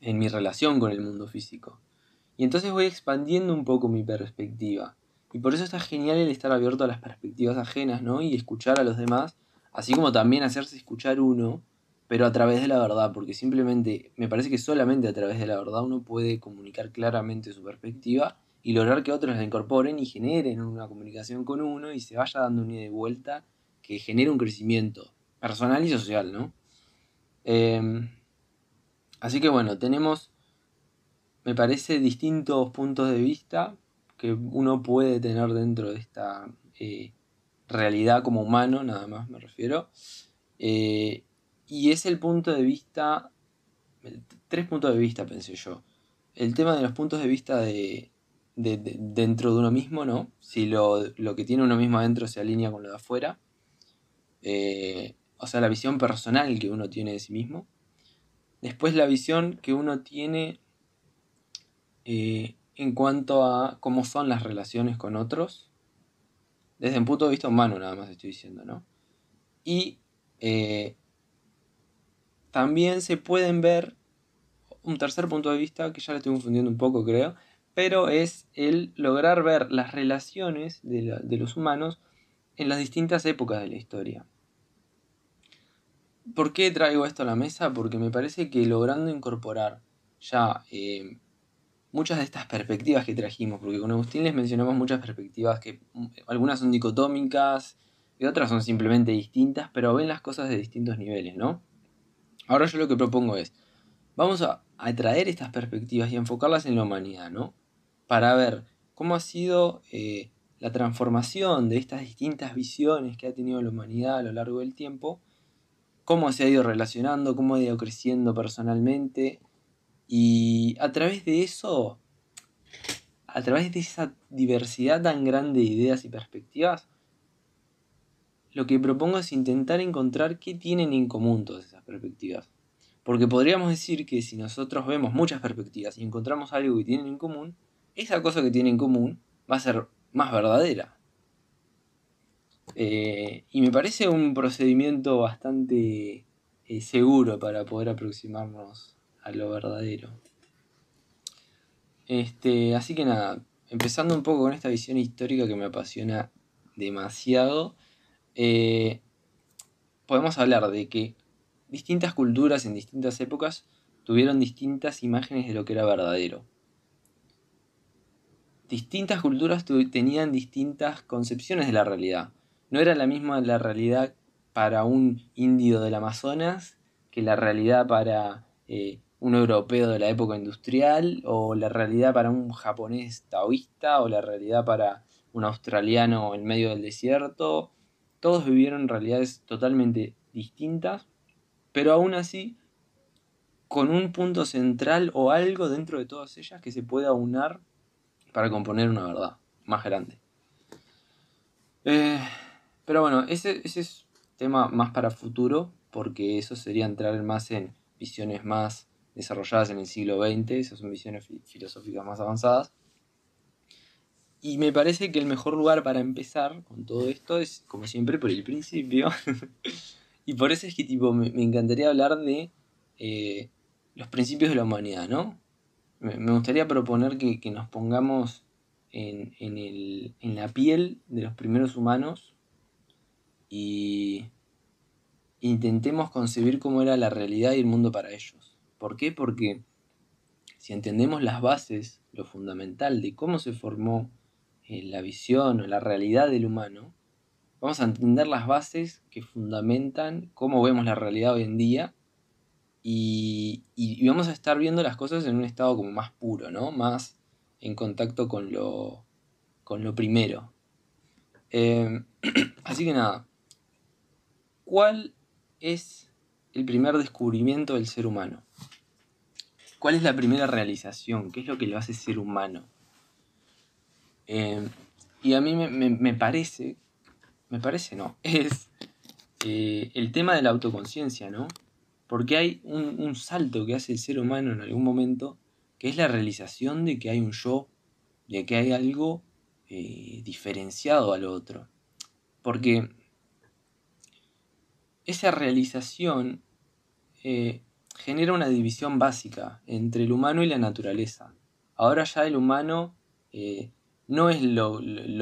en mi relación con el mundo físico. Y entonces voy expandiendo un poco mi perspectiva. Y por eso está genial el estar abierto a las perspectivas ajenas, ¿no? Y escuchar a los demás, así como también hacerse escuchar uno, pero a través de la verdad, porque simplemente me parece que solamente a través de la verdad uno puede comunicar claramente su perspectiva y lograr que otros la incorporen y generen una comunicación con uno y se vaya dando una ida de vuelta que genere un crecimiento personal y social, ¿no? Em, así que bueno, tenemos, me parece, distintos puntos de vista que uno puede tener dentro de esta eh, realidad como humano, nada más me refiero. Eh, y es el punto de vista, tres puntos de vista pensé yo. El tema de los puntos de vista de, dentro de uno mismo, ¿no? Si lo, que tiene uno mismo adentro se alinea con lo de afuera. Eh, o sea, la visión personal que uno tiene de sí mismo. Después la visión que uno tiene en cuanto a cómo son las relaciones con otros, desde un punto de vista humano nada más estoy diciendo, ¿no? Y eh, también se pueden ver un tercer punto de vista que ya le estoy confundiendo un poco creo, pero es el lograr ver las relaciones de, los humanos en las distintas épocas de la historia. ¿Por qué traigo esto a la mesa? Porque me parece que logrando incorporar ya eh, muchas de estas perspectivas que trajimos, porque con Agustín les mencionamos muchas perspectivas que mm, algunas son dicotómicas y otras son simplemente distintas, pero ven las cosas de distintos niveles, ¿no? Ahora yo lo que propongo es, vamos a, traer estas perspectivas y enfocarlas en la humanidad, ¿no? Para ver cómo ha sido eh, la transformación de estas distintas visiones que ha tenido la humanidad a lo largo del tiempo, cómo se ha ido relacionando, cómo ha ido creciendo personalmente, y a través de eso, a través de esa diversidad tan grande de ideas y perspectivas, lo que propongo es intentar encontrar qué tienen en común todas esas perspectivas. Porque podríamos decir que si nosotros vemos muchas perspectivas y encontramos algo que tienen en común, esa cosa que tienen en común va a ser más verdadera. Eh, y me parece un procedimiento bastante eh, seguro para poder aproximarnos a lo verdadero. Este, así que nada, empezando un poco con esta visión histórica que me apasiona demasiado. Eh, podemos hablar de que distintas culturas en distintas épocas tuvieron distintas imágenes de lo que era verdadero. Distintas culturas tenían distintas concepciones de la realidad. No era la misma la realidad para un indio del Amazonas que la realidad para eh, un europeo de la época industrial, o la realidad para un japonés taoísta, o la realidad para un australiano en medio del desierto. Todos vivieron realidades totalmente distintas, pero aún así con un punto central o algo dentro de todas ellas que se pueda unar para componer una verdad más grande. Eh, pero bueno, ese, ese es tema más para futuro, porque eso sería entrar más en visiones más desarrolladas en el siglo XX, esas son visiones filosóficas más avanzadas. Y me parece que el mejor lugar para empezar con todo esto es, como siempre, por el principio. y por eso es que tipo, me, encantaría hablar de eh, los principios de la humanidad, ¿no? Me, gustaría proponer que, nos pongamos en, en, la piel de los primeros humanos y intentemos concebir cómo era la realidad y el mundo para ellos. ¿Por qué? Porque si entendemos las bases, lo fundamental de cómo se formó eh, la visión o la realidad del humano, vamos a entender las bases que fundamentan cómo vemos la realidad hoy en día y, vamos a estar viendo las cosas en un estado como más puro, ¿no? Más en contacto con lo, con lo primero. Eh, así que nada, ¿cuál es el primer descubrimiento del ser humano? ¿Cuál es la primera realización? ¿Qué es lo que lo hace ser humano? Eh, y a mí me, parece, me parece no, es eh, el tema de la autoconciencia, ¿no? Porque hay un, salto que hace el ser humano en algún momento, que es la realización de que hay un yo, de que hay algo eh, diferenciado al otro. Porque esa realización eh, genera una división básica entre el humano y la naturaleza. Ahora ya el humano eh, no es lo,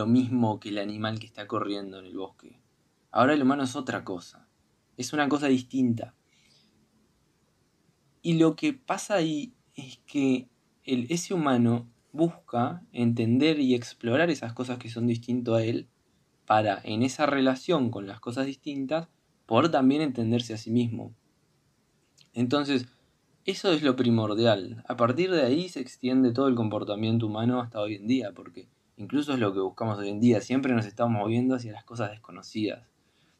mismo que el animal que está corriendo en el bosque. Ahora el humano es otra cosa. Es una cosa distinta. Y lo que pasa ahí es que el, ese humano busca entender y explorar esas cosas que son distintas a él para en esa relación con las cosas distintas poder también entenderse a sí mismo. Entonces, eso es lo primordial. A partir de ahí se extiende todo el comportamiento humano hasta hoy en día, porque incluso es lo que buscamos hoy en día. Siempre nos estamos moviendo hacia las cosas desconocidas.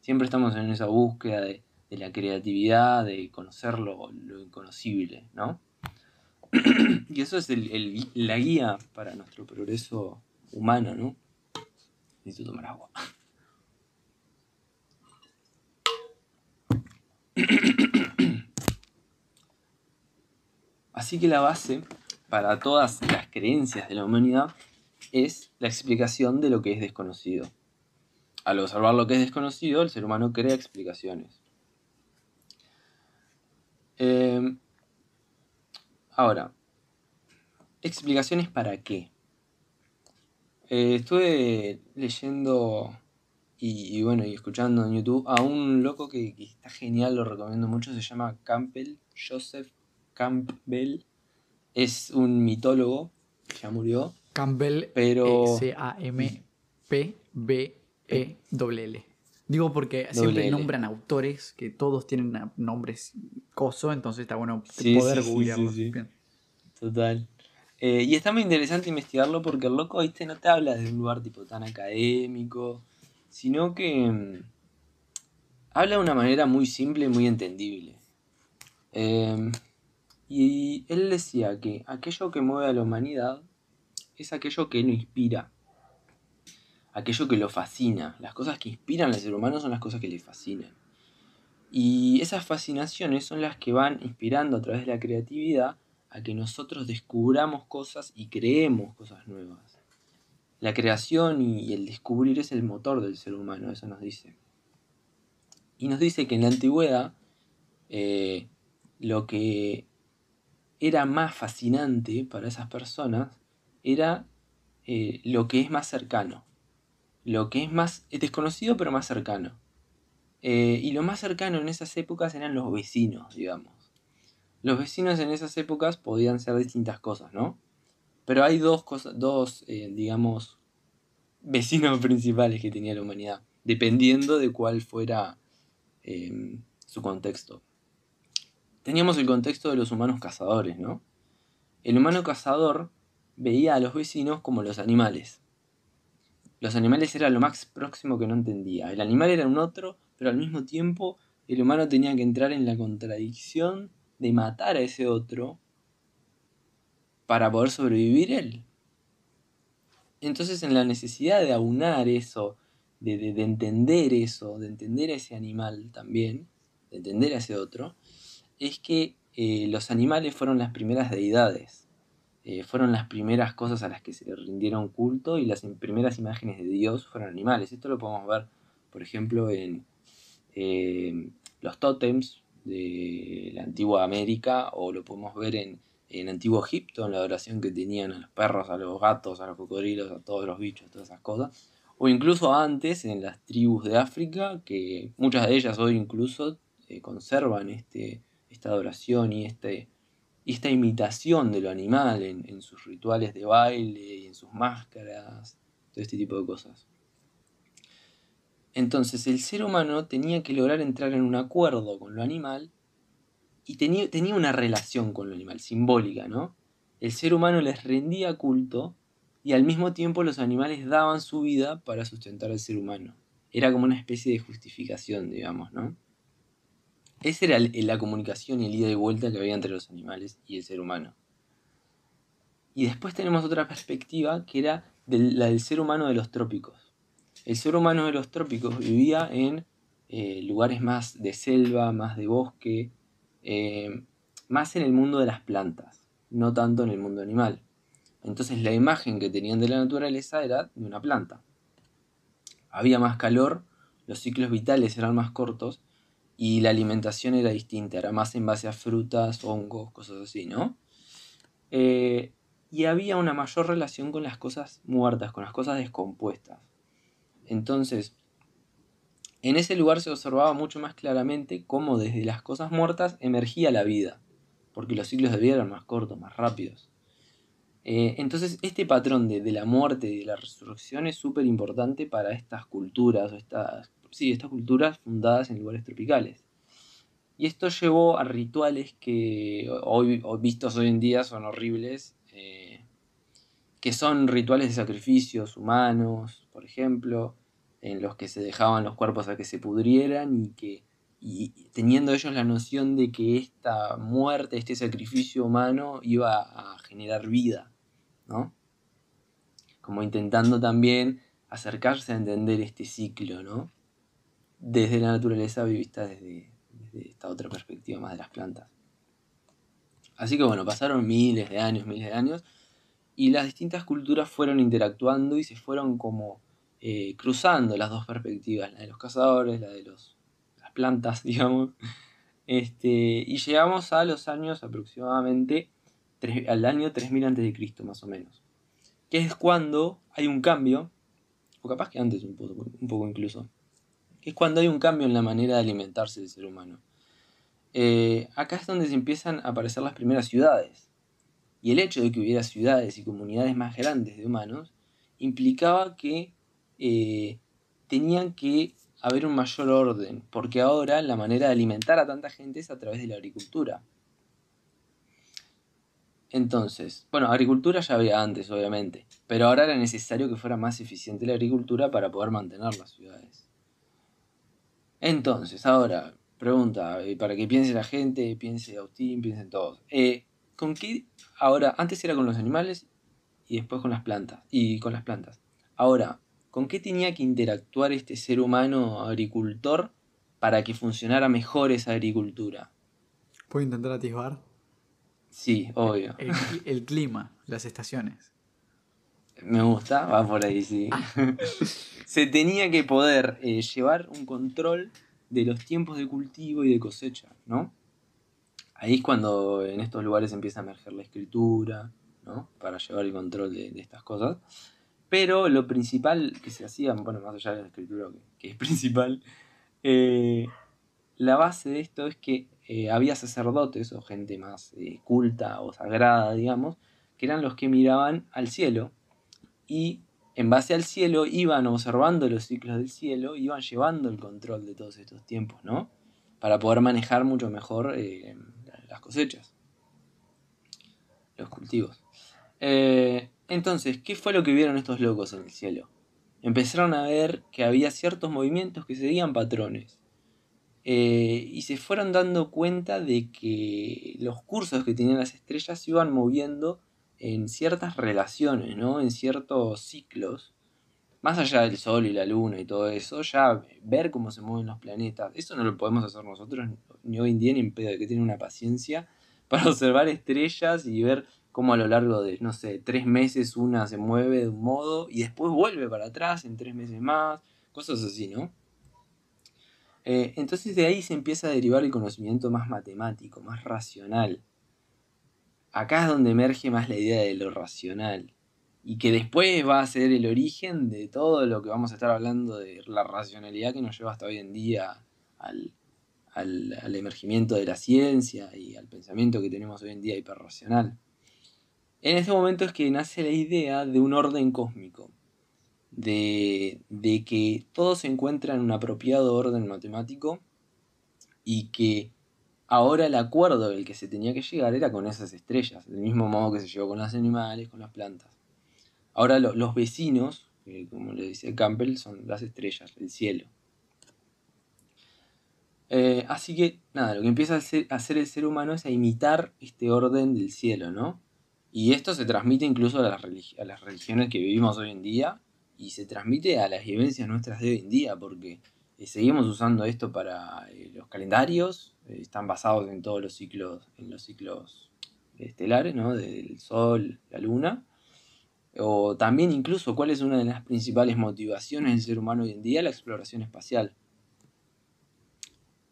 Siempre estamos en esa búsqueda de de la creatividad, de conocer lo, inconocible, ¿no? y eso es la guía para nuestro progreso humano, ¿no? Necesito tomar agua. Así que la base para todas las creencias de la humanidad es la explicación de lo que es desconocido. Al observar lo que es desconocido, el ser humano crea explicaciones. Em, ahora, explicaciones para qué. Eh, estuve leyendo y, bueno, y escuchando en YouTube a un loco que, está genial, lo recomiendo mucho, se llama Campbell, Joseph Campbell. Es un mitólogo, ya murió. Campbell, pero... C-A-M-P-B-E-L-L. Digo porque siempre nombran autores que todos tienen nombres coso, entonces está bueno poder sí, Total. Eh, y está muy interesante investigarlo porque el loco, viste, no te habla de un lugar tipo tan académico, sino que mm, habla de una manera muy simple y muy entendible. Em, y él decía que aquello que mueve a la humanidad es aquello que lo inspira aquello que lo fascina. Las cosas que inspiran al ser humano son las cosas que le fascinan. Y esas fascinaciones son las que van inspirando a través de la creatividad a que nosotros descubramos cosas y creemos cosas nuevas. La creación y el descubrir es el motor del ser humano, eso nos dice. Y nos dice que en la antigüedad eh, lo que era más fascinante para esas personas era eh, lo que es más cercano, lo que es más desconocido pero más cercano. Eh, y lo más cercano en esas épocas eran los vecinos, digamos. Los vecinos en esas épocas podían ser distintas cosas, ¿no? Pero hay dos cosas, dos, eh, digamos, vecinos principales que tenía la humanidad, dependiendo de cuál fuera em, su contexto. Teníamos el contexto de los humanos cazadores, ¿no? El humano cazador veía a los vecinos como los animales. Los animales eran lo más próximo que no entendía. El animal era un otro, pero al mismo tiempo el humano tenía que entrar en la contradicción de matar a ese otro para poder sobrevivir él. Entonces en la necesidad de aunar eso, de, entender eso, de entender a ese animal también, de entender a ese otro, es que eh, los animales fueron las primeras deidades, eh, fueron las primeras cosas a las que se rindieron culto y las primeras imágenes de Dios fueron animales. Esto lo podemos ver, por ejemplo, en eh, los tótems de la antigua América o lo podemos ver en, en antiguo Egipto, en la adoración que tenían a los perros, a los gatos, a los cocodrilos, a todos los bichos, todas esas cosas. O incluso antes en las tribus de África, que muchas de ellas hoy incluso eh, conservan este, esta adoración y este, esta imitación de lo animal en, en sus rituales de baile y en sus máscaras, todo este tipo de cosas. Entonces el ser humano tenía que lograr entrar en un acuerdo con lo animal y tenía, tenía una relación con lo animal, simbólica, ¿no? El ser humano les rendía culto y al mismo tiempo los animales daban su vida para sustentar al ser humano. Era como una especie de justificación, digamos, ¿no? Esa era la comunicación y el ida y vuelta que había entre los animales y el ser humano. Y después tenemos otra perspectiva que era la del ser humano de los trópicos el ser humano de los trópicos vivía en eh, lugares más de selva, más de bosque, eh, más en el mundo de las plantas, no tanto en el mundo animal. Entonces la imagen que tenían de la naturaleza era de una planta. Había más calor, los ciclos vitales eran más cortos y la alimentación era distinta, era más en base a frutas, hongos, cosas así, ¿no? Eh, y había una mayor relación con las cosas muertas, con las cosas descompuestas. Entonces, en ese lugar se observaba mucho más claramente cómo desde las cosas muertas emergía la vida, porque los ciclos de vida eran más cortos, más rápidos. Eh, entonces, este patrón de, la muerte y de la resurrección es súper importante para estas culturas, o estas, sí, estas culturas fundadas en lugares tropicales. Y esto llevó a rituales que hoy, vistos hoy en día son horribles, eh, que son rituales de sacrificios humanos, por ejemplo, en los que se dejaban los cuerpos a que se pudrieran y que y teniendo ellos la noción de que esta muerte, este sacrificio humano iba a generar vida, ¿no? Como intentando también acercarse a entender este ciclo, ¿no? Desde la naturaleza vista desde, esta otra perspectiva más de las plantas. Así que bueno, pasaron miles de años, miles de años, y las distintas culturas fueron interactuando y se fueron como eh, cruzando las dos perspectivas, la de los cazadores, la de los, las plantas, digamos. Este, y llegamos a los años aproximadamente, al año 3000 a.C., más o menos. Que es cuando hay un cambio, o capaz que antes un poco, un poco incluso, es cuando hay un cambio en la manera de alimentarse del ser humano. Eh, acá es donde se empiezan a aparecer las primeras ciudades. Y el hecho de que hubiera ciudades y comunidades más grandes de humanos implicaba que eh, tenían que haber un mayor orden, porque ahora la manera de alimentar a tanta gente es a través de la agricultura. Entonces, bueno, agricultura ya había antes, obviamente, pero ahora era necesario que fuera más eficiente la agricultura para poder mantener las ciudades. Entonces, ahora, pregunta, para que piense la gente, piense Agustín, piensen todos. Eh, ¿Con qué? Ahora, antes era con los animales y después con las plantas. Y con las plantas. Ahora, ¿Con qué tenía que interactuar este ser humano agricultor para que funcionara mejor esa agricultura? ¿Puedo intentar atisbar? Sí, obvio. El, clima, las estaciones. Me gusta, va por ahí, sí. Se tenía que poder eh, llevar un control de los tiempos de cultivo y de cosecha, ¿no? Ahí es cuando en estos lugares empieza a emerger la escritura, ¿no? Para llevar el control de estas cosas. Pero lo principal que se hacía, bueno, más allá de la escritura que, es principal, Eh, la base de esto es que eh, había sacerdotes o gente más eh, culta o sagrada, digamos, que eran los que miraban al cielo y en base al cielo iban observando los ciclos del cielo, iban llevando el control de todos estos tiempos, ¿no? Para poder manejar mucho mejor eh, las cosechas, los cultivos. entonces, ¿qué fue lo que vieron estos locos en el cielo? Empezaron a ver que había ciertos movimientos que seguían patrones eh, y se fueron dando cuenta de que los cursos que tenían las estrellas se iban moviendo en ciertas relaciones, ¿no? En ciertos ciclos. Más allá del Sol y la Luna y todo eso, ya ver cómo se mueven los planetas, eso no lo podemos hacer nosotros, ni hoy en día, ni en pedo, que tiene una paciencia para observar estrellas y ver cómo a lo largo de, no sé, tres meses una se mueve de un modo y después vuelve para atrás en tres meses más, cosas así, ¿no? Eh, entonces de ahí se empieza a derivar el conocimiento más matemático, más racional. Acá es donde emerge más la idea de lo racional. Y que después va a ser el origen de todo lo que vamos a estar hablando de la racionalidad que nos lleva hasta hoy en día al, al emergimiento de la ciencia y al pensamiento que tenemos hoy en día hiperracional. En ese momento es que nace la idea de un orden cósmico, de, que todo se encuentra en un apropiado orden matemático y que ahora el acuerdo del que se tenía que llegar era con esas estrellas, del mismo modo que se llegó con los animales, con las plantas. Ahora los vecinos, como le dice Campbell, son las estrellas, el cielo. Eh, así que nada, lo que empieza a hacer, el ser humano es a imitar este orden del cielo, ¿no? Y esto se transmite incluso a las, a las religiones que vivimos hoy en día y se transmite a las vivencias nuestras de hoy en día, porque seguimos usando esto para eh, los calendarios, eh, están basados en todos los ciclos, en los ciclos estelares, ¿no? Del Sol, la Luna. O también incluso cuál es una de las principales motivaciones del ser humano hoy en día, la exploración espacial.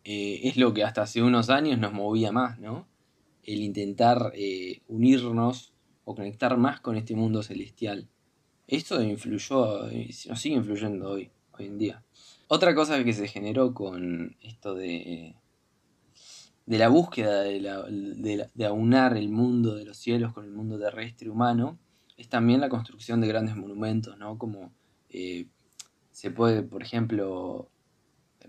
es lo que hasta hace unos años nos movía más, ¿no? El intentar unirnos o conectar más con este mundo celestial. Esto influyó, nos sigue influyendo hoy, hoy en día. Otra cosa que se generó con esto de, de la búsqueda de, aunar el mundo de los cielos con el mundo terrestre humano es también la construcción de grandes monumentos, ¿no? Como eh, se puede, por ejemplo,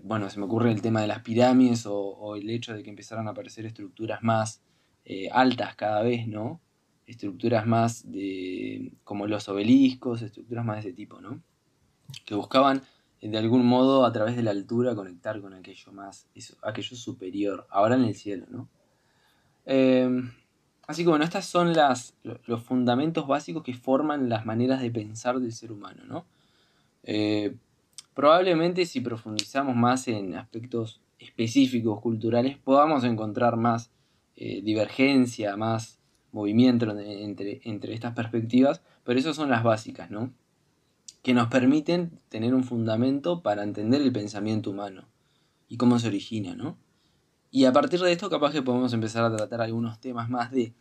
bueno, se me ocurre el tema de las pirámides o, el hecho de que empezaran a aparecer estructuras más eh, altas cada vez, ¿no? estructuras más de como los obeliscos, estructuras más de ese tipo, ¿no? Que buscaban de algún modo a través de la altura conectar con aquello más, aquello superior, ahora en el cielo, ¿no? Em, así que bueno, estos son las, los fundamentos básicos que forman las maneras de pensar del ser humano, ¿no? Eh, probablemente si profundizamos más en aspectos específicos, culturales, podamos encontrar más eh, divergencia, más movimiento entre, entre estas perspectivas, pero esas son las básicas, ¿no? Que nos permiten tener un fundamento para entender el pensamiento humano y cómo se origina, ¿no? Y a partir de esto capaz que podemos empezar a tratar algunos temas más de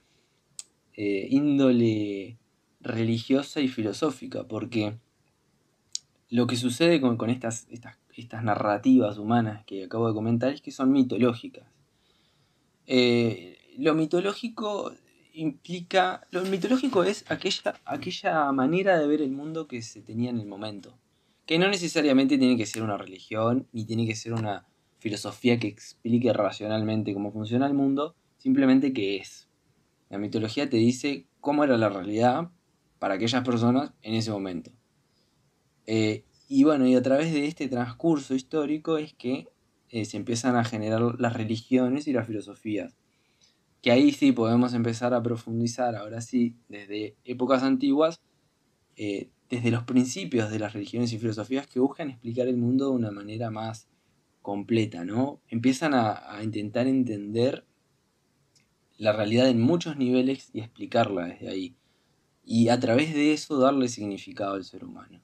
eh, índole religiosa y filosófica, porque lo que sucede con, estas, estas, estas, narrativas humanas que acabo de comentar es que son mitológicas. Eh, lo mitológico implica. Lo mitológico es aquella, aquella manera de ver el mundo que se tenía en el momento. Que no necesariamente tiene que ser una religión, ni tiene que ser una filosofía que explique racionalmente cómo funciona el mundo, simplemente que es. La mitología te dice cómo era la realidad para aquellas personas en ese momento. Eh, y bueno, y a través de este transcurso histórico es que eh, se empiezan a generar las religiones y las filosofías que ahí sí podemos empezar a profundizar, ahora sí, desde épocas antiguas, eh, desde los principios de las religiones y filosofías que buscan explicar el mundo de una manera más completa, ¿no? Empiezan a, a intentar entender la realidad en muchos niveles y explicarla desde ahí. Y a través de eso darle significado al ser humano.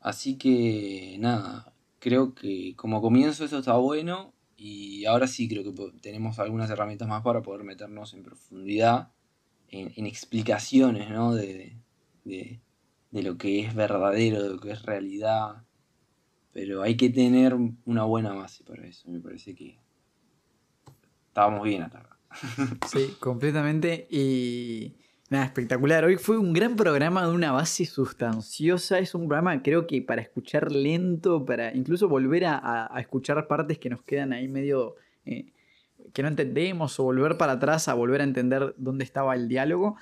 Así que nada, creo que como comienzo eso está bueno y ahora sí creo que tenemos algunas herramientas más para poder meternos en profundidad, en, explicaciones de, lo que es verdadero, de lo que es realidad, Pero hay que tener una buena base para eso. Me parece que estábamos bien acá. Sí, completamente. Y nada, espectacular. Hoy fue un gran programa de una base sustanciosa. Es un programa, creo que para escuchar lento, para incluso volver a, escuchar partes que nos quedan ahí medio eh, que no entendemos, o volver para atrás a volver a entender dónde estaba el diálogo.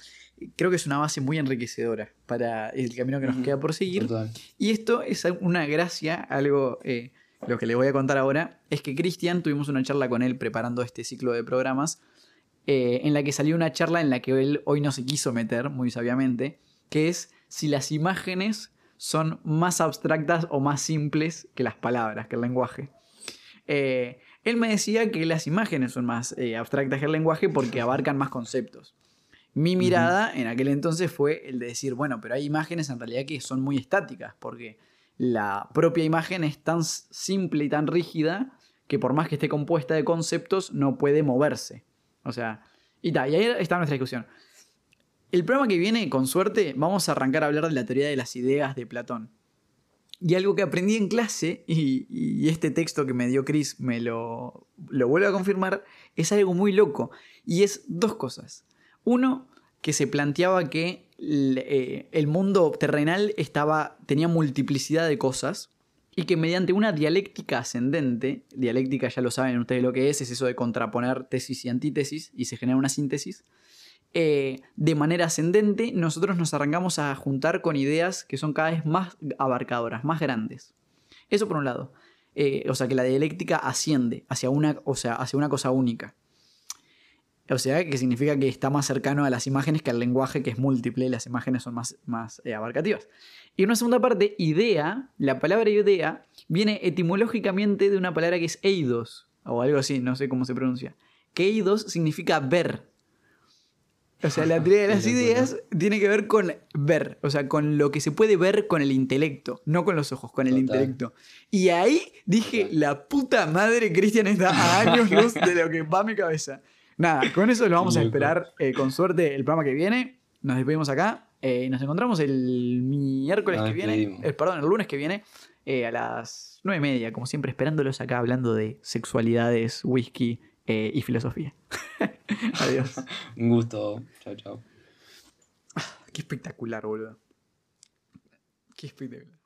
Creo que es una base muy enriquecedora para el camino que nos queda por seguir. Total. Y esto es una gracia, algo, eh, lo que le voy a contar ahora, es que Cristian, tuvimos una charla con él preparando este ciclo de programas, eh, en la que salió una charla en la que él hoy no se quiso meter, muy sabiamente, que es si las imágenes son más abstractas o más simples que las palabras, que el lenguaje. Eh, él me decía que las imágenes son más eh, abstractas que el lenguaje porque abarcan más conceptos. Mi mirada en aquel entonces fue el de decir, bueno, pero hay imágenes en realidad que son muy estáticas, porque la propia imagen es tan simple y tan rígida que por más que esté compuesta de conceptos, no puede moverse. O sea, y, ta, y ahí está nuestra discusión. El programa que viene, con suerte, vamos a arrancar a hablar de la teoría de las ideas de Platón. Y algo que aprendí en clase, y, y este texto que me dio Chris me lo, lo vuelve a confirmar, es algo muy loco. Y es dos cosas. Uno, que se planteaba que el, eh, el mundo terrenal estaba, tenía multiplicidad de cosas y que mediante una dialéctica ascendente, dialéctica ya lo saben ustedes lo que es, es eso de contraponer tesis y antítesis y se genera una síntesis, eh, de manera ascendente nosotros nos arrancamos a juntar con ideas que son cada vez más abarcadoras, más grandes. Eso por un lado. Eh, o sea, que la dialéctica asciende hacia una, o sea, hacia una cosa única. O sea, que significa que está más cercano a las imágenes que al lenguaje que es múltiple y las imágenes son más, más eh, abarcativas. Y en una segunda parte, idea, la palabra idea viene etimológicamente de una palabra que es eidos, o algo así, no sé cómo se pronuncia. Que eidos significa ver. O sea, la teoría de las ideas tiene que ver con ver, o sea, con lo que se puede ver con el intelecto, no con los ojos, con el Total. intelecto. Y ahí dije, la puta madre, Cristian está a años luz de lo que va a mi cabeza. Nada, con eso lo vamos a esperar eh, con suerte el programa que viene. Nos despedimos acá. eh, y nos encontramos el miércoles Nos que viene. eh, perdón, el lunes que viene. eh, a las nueve y media, como siempre, esperándolos acá hablando de sexualidades, whisky eh, y filosofía. Adiós. Un gusto. Chao, chao. Qué espectacular, boludo. Qué espectacular.